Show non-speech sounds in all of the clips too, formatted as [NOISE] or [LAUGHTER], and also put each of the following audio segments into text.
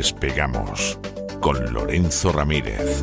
Despegamos con Lorenzo Ramírez.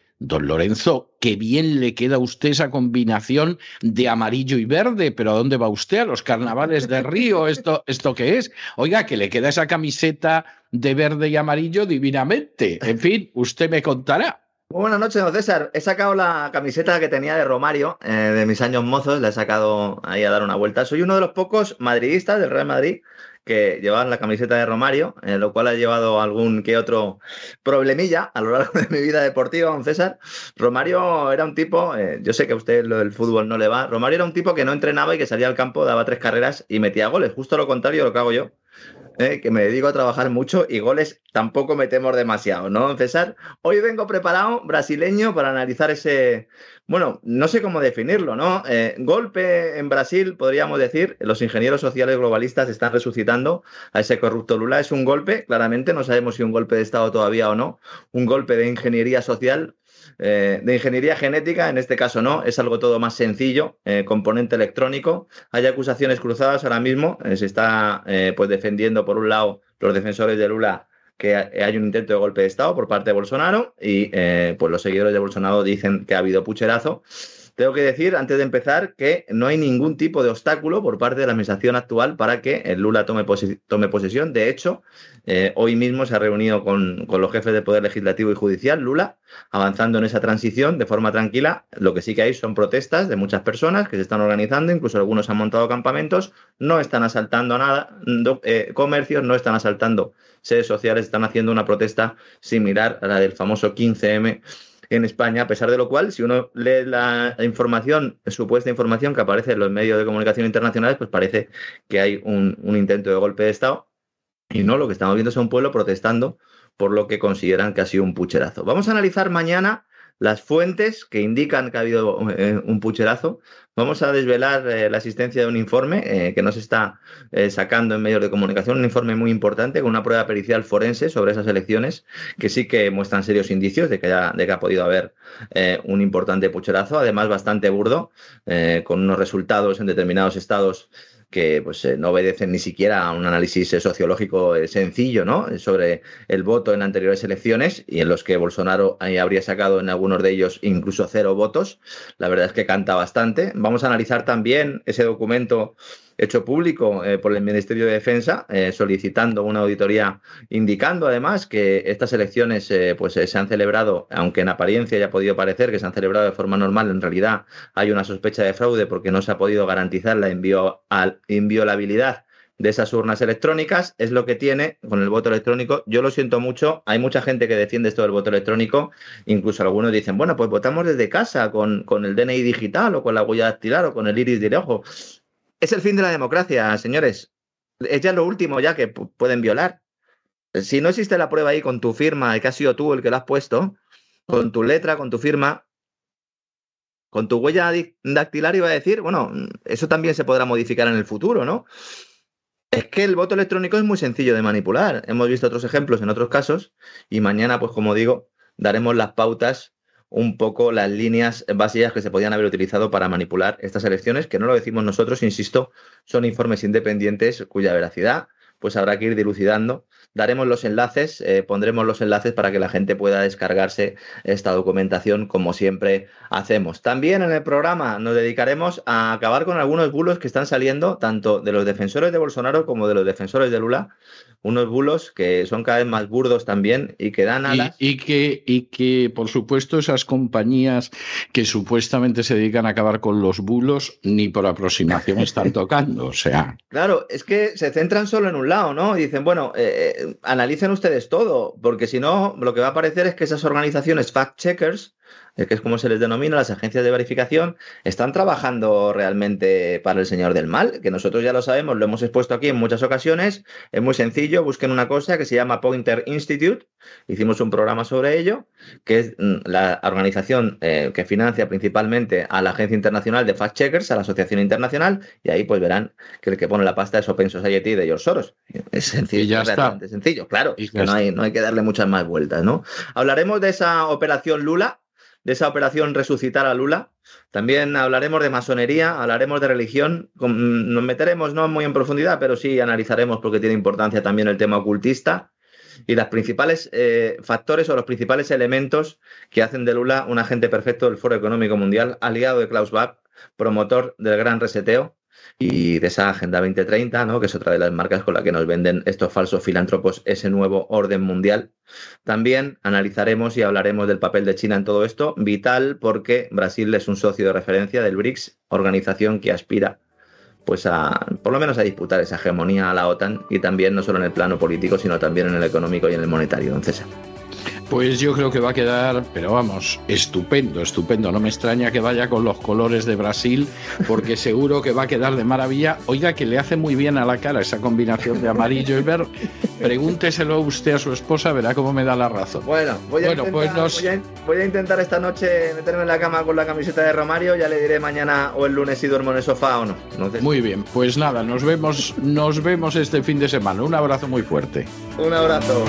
Don Lorenzo, qué bien le queda a usted esa combinación de amarillo y verde, pero ¿a dónde va usted? ¿A los carnavales de Río? ¿Esto, esto qué es? Oiga, que le queda esa camiseta de verde y amarillo divinamente. En fin, usted me contará. Buenas noches, don César. He sacado la camiseta que tenía de Romario, eh, de mis años mozos, la he sacado ahí a dar una vuelta. Soy uno de los pocos madridistas del Real Madrid que llevaban la camiseta de Romario, en lo cual ha llevado algún que otro problemilla a lo largo de mi vida deportiva, don César. Romario era un tipo, eh, yo sé que a usted lo del fútbol no le va, Romario era un tipo que no entrenaba y que salía al campo, daba tres carreras y metía goles, justo lo contrario de lo que hago yo. Eh, que me dedico a trabajar mucho y goles tampoco metemos demasiado, ¿no, César? Hoy vengo preparado, brasileño, para analizar ese, bueno, no sé cómo definirlo, ¿no? Eh, golpe en Brasil, podríamos decir, los ingenieros sociales globalistas están resucitando a ese corrupto Lula. Es un golpe, claramente, no sabemos si un golpe de Estado todavía o no, un golpe de ingeniería social, eh, de ingeniería genética, en este caso no, es algo todo más sencillo, eh, componente electrónico. Hay acusaciones cruzadas ahora mismo, se está pues defendiendo por un lado los defensores de Lula que hay un intento de golpe de Estado por parte de Bolsonaro y eh, pues los seguidores de Bolsonaro dicen que ha habido pucherazo. Tengo que decir, antes de empezar, que no hay ningún tipo de obstáculo por parte de la administración actual para que Lula tome, tome posesión. De hecho, eh, hoy mismo se ha reunido con, con, los jefes de Poder Legislativo y Judicial, Lula, avanzando en esa transición de forma tranquila. Lo que sí que hay son protestas de muchas personas que se están organizando, incluso algunos han montado campamentos, no están asaltando nada, eh, comercios, no están asaltando sedes sociales, están haciendo una protesta similar a la del famoso 15M en España, a pesar de lo cual, si uno lee la información, supuesta información que aparece en los medios de comunicación internacionales, pues parece que hay un, intento de golpe de Estado y no, lo que estamos viendo es un pueblo protestando por lo que consideran que ha sido un pucherazo. Vamos a analizar mañana las fuentes que indican que ha habido eh, un pucherazo. Vamos a desvelar eh, la existencia de un informe eh, que nos está sacando en medios de comunicación, un informe muy importante con una prueba pericial forense sobre esas elecciones que sí que muestran serios indicios de que, de que ha podido haber un importante pucherazo, además bastante burdo, con unos resultados en determinados estados que pues, eh, no obedecen ni siquiera a un análisis eh, sociológico eh, sencillo ¿no? sobre el voto en anteriores elecciones y en los que Bolsonaro habría sacado en algunos de ellos incluso cero votos. La verdad es que canta bastante. Vamos a analizar también ese documento hecho público eh, por el Ministerio de Defensa, eh, solicitando una auditoría, indicando además que estas elecciones eh, pues, se han celebrado, aunque en apariencia haya podido parecer que se han celebrado de forma normal, en realidad hay una sospecha de fraude porque no se ha podido garantizar la inviolabilidad de esas urnas electrónicas, es lo que tiene con el voto electrónico. Yo lo siento mucho, hay mucha gente que defiende esto del voto electrónico, incluso algunos dicen, bueno, pues votamos desde casa con, con el DNI digital o con la huella dactilar o con el iris de ojo. Es el fin de la democracia, señores. Es ya lo último ya que pueden violar. Si no existe la prueba ahí con tu firma, y que has sido tú el que la has puesto, con tu letra, con tu firma, con tu huella dactilar iba a decir, bueno, eso también se podrá modificar en el futuro, ¿no? Es que el voto electrónico es muy sencillo de manipular. Hemos visto otros ejemplos en otros casos y mañana, pues como digo, daremos las pautas un poco las líneas básicas que se podían haber utilizado para manipular estas elecciones, que no lo decimos nosotros, insisto, son informes independientes cuya veracidad pues habrá que ir dilucidando. Daremos los enlaces, eh, pondremos los enlaces para que la gente pueda descargarse esta documentación como siempre hacemos. También en el programa nos dedicaremos a acabar con algunos bulos que están saliendo, tanto de los defensores de Bolsonaro como de los defensores de Lula, unos bulos que son cada vez más burdos también y que dan alas. Y, que, y que, por supuesto, esas compañías que supuestamente se dedican a acabar con los bulos, ni por aproximación [LAUGHS] están tocando. O sea. Claro, es que se centran solo en un lado, ¿no? dicen, bueno, eh, eh, analicen ustedes todo, porque si no, lo que va a aparecer es que esas organizaciones fact-checkers que es como se les denomina, las agencias de verificación, están trabajando realmente para el señor del mal, que nosotros ya lo sabemos, lo hemos expuesto aquí en muchas ocasiones, es muy sencillo, busquen una cosa que se llama Pointer Institute, hicimos un programa sobre ello, que es mm, la organización eh, que financia principalmente a la Agencia Internacional de Fact Checkers, a la Asociación Internacional, y ahí pues verán que el que pone la pasta es Open Society de George Soros. Es sencillo, ya está. sencillo, claro, y que no hay, no hay que darle muchas más vueltas, ¿no? Hablaremos de esa operación Lula, de esa operación resucitar a Lula. También hablaremos de masonería, hablaremos de religión. Nos meteremos no muy en profundidad, pero sí analizaremos porque tiene importancia también el tema ocultista y los principales eh, factores o los principales elementos que hacen de Lula un agente perfecto del Foro Económico Mundial, aliado de Klaus Bach, promotor del gran reseteo y de esa Agenda 2030, ¿no? que es otra de las marcas con la que nos venden estos falsos filántropos ese nuevo orden mundial. También analizaremos y hablaremos del papel de China en todo esto, vital porque Brasil es un socio de referencia del BRICS, organización que aspira pues a por lo menos a disputar esa hegemonía a la OTAN y también no solo en el plano político, sino también en el económico y en el monetario, don César. Pues yo creo que va a quedar, pero vamos, estupendo, estupendo. No me extraña que vaya con los colores de Brasil, porque [LAUGHS] seguro que va a quedar de maravilla. Oiga, que le hace muy bien a la cara esa combinación de amarillo y verde. Pregúnteselo usted a su esposa, verá cómo me da la razón. Bueno, voy a, intentar, pues voy, a, intentar esta noche meterme en la cama con la camiseta de Romario. Ya le diré mañana o el lunes si duermo en el sofá o no. Muy bien, pues nada, nos vemos, nos vemos este fin de semana. Un abrazo muy fuerte. Un abrazo.